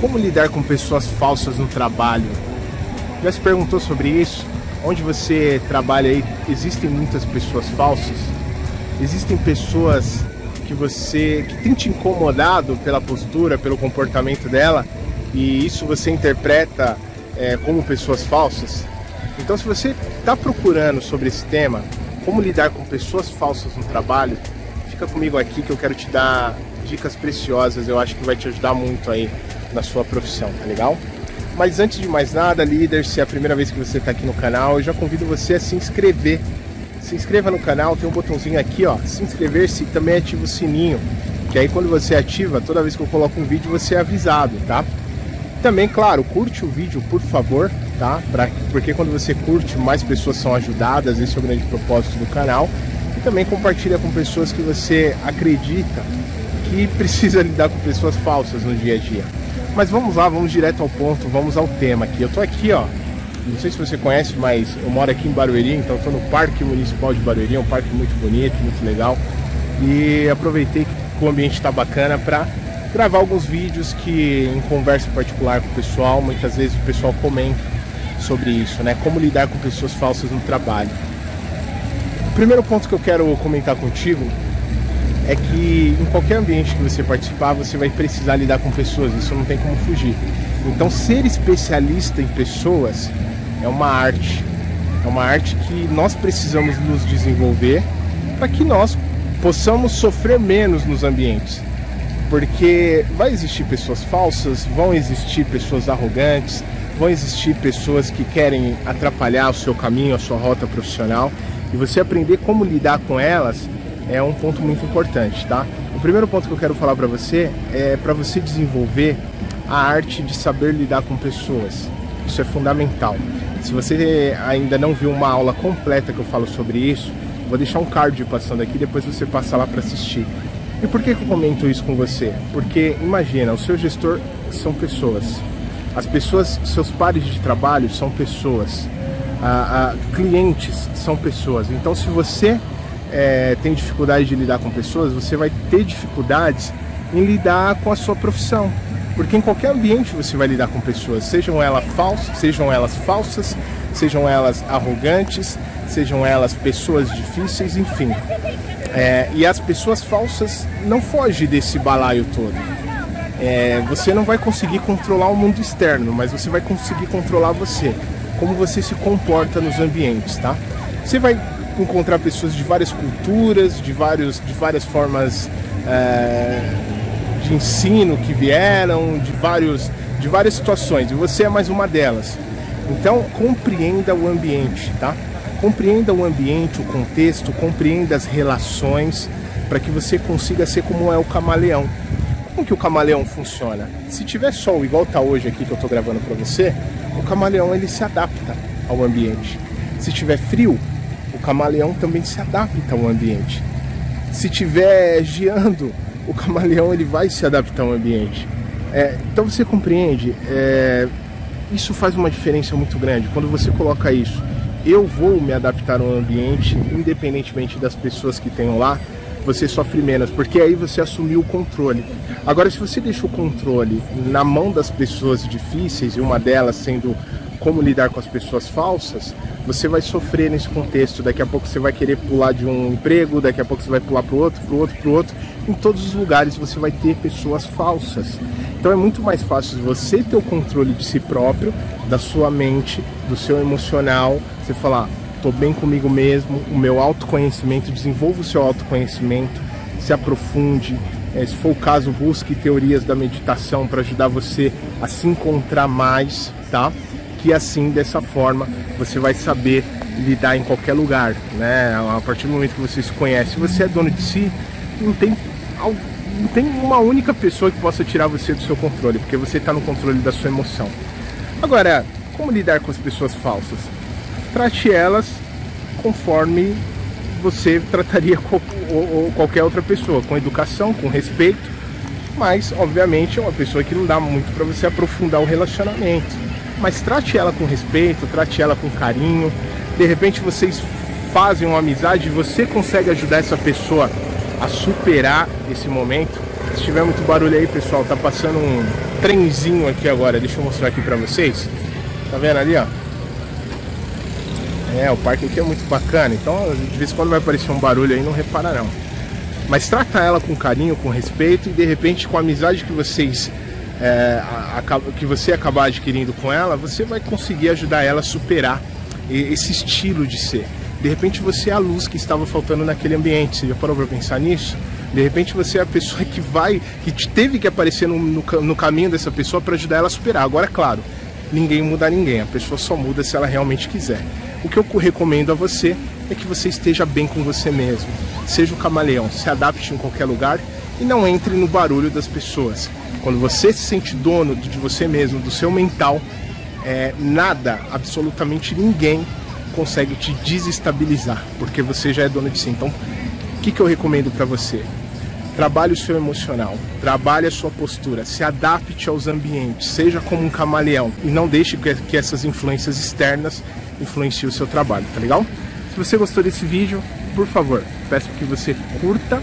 como lidar com pessoas falsas no trabalho? Já se perguntou sobre isso? Onde você trabalha aí, existem muitas pessoas falsas? Existem pessoas que você que tem te incomodado pela postura, pelo comportamento dela e isso você interpreta é, como pessoas falsas? Então, se você está procurando sobre esse tema, como lidar com pessoas falsas no trabalho, fica comigo aqui que eu quero te dar dicas preciosas. Eu acho que vai te ajudar muito aí na sua profissão, tá legal? Mas antes de mais nada, líder, se é a primeira vez que você está aqui no canal, eu já convido você a se inscrever. Se inscreva no canal, tem um botãozinho aqui, ó, se inscrever-se e também ativa o sininho, que aí quando você ativa, toda vez que eu coloco um vídeo, você é avisado, tá? Também, claro, curte o vídeo, por favor, tá? Pra, porque quando você curte, mais pessoas são ajudadas, esse é o grande propósito do canal. E também compartilha com pessoas que você acredita que precisa lidar com pessoas falsas no dia a dia. Mas vamos lá, vamos direto ao ponto, vamos ao tema aqui. Eu tô aqui, ó. Não sei se você conhece, mas eu moro aqui em Barueri, então estou no Parque Municipal de Barueri, é um parque muito bonito, muito legal. E aproveitei que o ambiente está bacana para gravar alguns vídeos que em conversa particular com o pessoal, muitas vezes o pessoal comenta sobre isso, né? Como lidar com pessoas falsas no trabalho. O primeiro ponto que eu quero comentar contigo é que em qualquer ambiente que você participar, você vai precisar lidar com pessoas, isso não tem como fugir. Então, ser especialista em pessoas é uma arte. É uma arte que nós precisamos nos desenvolver para que nós possamos sofrer menos nos ambientes. Porque vai existir pessoas falsas, vão existir pessoas arrogantes, vão existir pessoas que querem atrapalhar o seu caminho, a sua rota profissional. E você aprender como lidar com elas é um ponto muito importante, tá? O primeiro ponto que eu quero falar para você é para você desenvolver a arte de saber lidar com pessoas. Isso é fundamental. Se você ainda não viu uma aula completa que eu falo sobre isso, vou deixar um card passando aqui, depois você passa lá para assistir. E por que, que eu comento isso com você? Porque imagina, o seu gestor são pessoas. As pessoas, seus pares de trabalho são pessoas. Ah, ah, clientes são pessoas. Então, se você é, tem dificuldade de lidar com pessoas, você vai ter dificuldades em lidar com a sua profissão. Porque em qualquer ambiente você vai lidar com pessoas, sejam elas falsas, sejam elas falsas, sejam elas arrogantes, sejam elas pessoas difíceis, enfim. É, e as pessoas falsas não fogem desse balaio todo. É, você não vai conseguir controlar o mundo externo, mas você vai conseguir controlar você, como você se comporta nos ambientes, tá? Você vai encontrar pessoas de várias culturas, de, vários, de várias formas é, de ensino que vieram, de, vários, de várias situações, e você é mais uma delas. Então, compreenda o ambiente, tá? Compreenda o ambiente, o contexto, compreenda as relações, para que você consiga ser como é o camaleão. Como que o camaleão funciona? Se tiver sol igual tá hoje aqui que eu estou gravando para você, o camaleão ele se adapta ao ambiente. Se tiver frio, camaleão também se adapta ao ambiente. Se tiver geando, o camaleão ele vai se adaptar ao ambiente. É, então você compreende, é, isso faz uma diferença muito grande. Quando você coloca isso, eu vou me adaptar ao ambiente, independentemente das pessoas que tenham lá, você sofre menos, porque aí você assumiu o controle. Agora, se você deixa o controle na mão das pessoas difíceis, e uma delas sendo como lidar com as pessoas falsas, você vai sofrer nesse contexto. Daqui a pouco você vai querer pular de um emprego, daqui a pouco você vai pular para o outro, para o outro, para o outro. Em todos os lugares você vai ter pessoas falsas. Então é muito mais fácil você ter o controle de si próprio, da sua mente, do seu emocional. Você falar, estou bem comigo mesmo, o meu autoconhecimento, desenvolva o seu autoconhecimento, se aprofunde. É, se for o caso, busque teorias da meditação para ajudar você a se encontrar mais, tá? Que assim, dessa forma, você vai saber lidar em qualquer lugar, né? A partir do momento que você se conhece, você é dono de si, não tem, não tem uma única pessoa que possa tirar você do seu controle, porque você está no controle da sua emoção. Agora, como lidar com as pessoas falsas? Trate elas conforme você trataria qualquer outra pessoa, com educação, com respeito, mas obviamente é uma pessoa que não dá muito para você aprofundar o relacionamento mas trate ela com respeito, trate ela com carinho. De repente vocês fazem uma amizade e você consegue ajudar essa pessoa a superar esse momento. Se tiver muito barulho aí, pessoal, tá passando um trenzinho aqui agora. Deixa eu mostrar aqui pra vocês. Tá vendo ali, ó? É, o parque aqui é muito bacana. Então, de vez em quando vai aparecer um barulho aí, não repara não. Mas trata ela com carinho, com respeito e de repente com a amizade que vocês é, a, a, que você acabar adquirindo com ela, você vai conseguir ajudar ela a superar esse estilo de ser. De repente você é a luz que estava faltando naquele ambiente. Você já parou para pensar nisso? De repente você é a pessoa que vai, que teve que aparecer no, no, no caminho dessa pessoa para ajudar ela a superar. Agora, claro, ninguém muda ninguém, a pessoa só muda se ela realmente quiser. O que eu recomendo a você é que você esteja bem com você mesmo. Seja o camaleão, se adapte em qualquer lugar e não entre no barulho das pessoas. Quando você se sente dono de você mesmo, do seu mental, é, nada, absolutamente ninguém consegue te desestabilizar, porque você já é dono de si. Então, o que, que eu recomendo para você? Trabalhe o seu emocional, trabalhe a sua postura, se adapte aos ambientes, seja como um camaleão e não deixe que, essas influências externas influenciem o seu trabalho, tá legal? Se você gostou desse vídeo, por favor, peço que você curta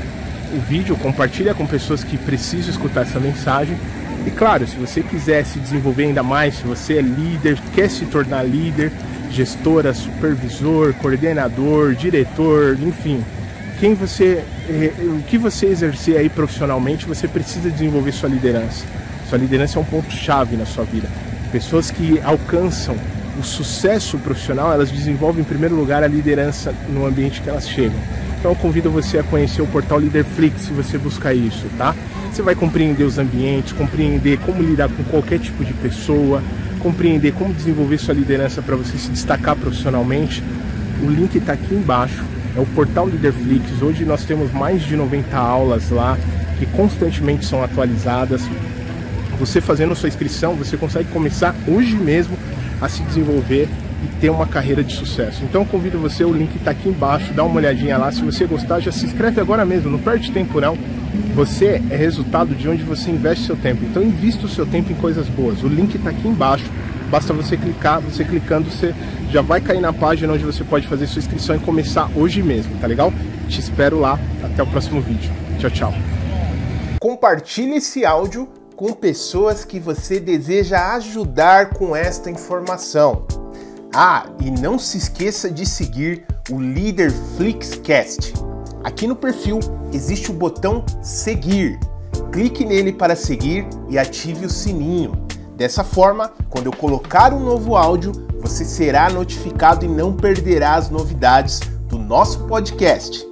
o vídeo, compartilhe com pessoas que precisam escutar essa mensagem. E claro, se você quiser se desenvolver ainda mais, se você é líder, quer se tornar líder, gestora, supervisor, coordenador, diretor, enfim, quem você, eh, o que você exercer aí profissionalmente, você precisa desenvolver sua liderança. Sua liderança é um ponto chave na sua vida. Pessoas que alcançam o sucesso profissional, elas desenvolvem em primeiro lugar a liderança no ambiente que elas chegam. Então eu convido você a conhecer o portal Leaderflix se você buscar isso, tá? Você vai compreender os ambientes, compreender como lidar com qualquer tipo de pessoa, compreender como desenvolver sua liderança para você se destacar profissionalmente. O link está aqui embaixo é o portal Leaderflix. Hoje nós temos mais de 90 aulas lá que constantemente são atualizadas. Você fazendo sua inscrição, você consegue começar hoje mesmo a se desenvolver e ter uma carreira de sucesso. Então convido você, o link está aqui embaixo, dá uma olhadinha lá. Se você gostar, já se inscreve agora mesmo, não perde tempo não. Você é resultado de onde você investe seu tempo. Então invista o seu tempo em coisas boas. O link está aqui embaixo. Basta você clicar, você clicando, você já vai cair na página onde você pode fazer sua inscrição e começar hoje mesmo, tá legal? Te espero lá, até o próximo vídeo. Tchau, tchau. Compartilhe esse áudio com pessoas que você deseja ajudar com esta informação. Ah, e não se esqueça de seguir o Leader Flixcast. Aqui no perfil existe o botão seguir. Clique nele para seguir e ative o sininho. Dessa forma, quando eu colocar um novo áudio, você será notificado e não perderá as novidades do nosso podcast.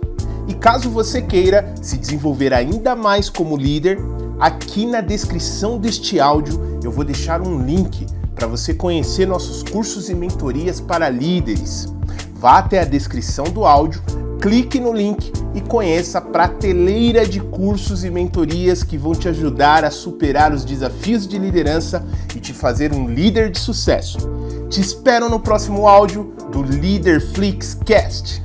E caso você queira se desenvolver ainda mais como líder, aqui na descrição deste áudio eu vou deixar um link para você conhecer nossos cursos e mentorias para líderes. Vá até a descrição do áudio clique no link e conheça a prateleira de cursos e mentorias que vão te ajudar a superar os desafios de liderança e te fazer um líder de sucesso. Te espero no próximo áudio do Leader Flix Cast.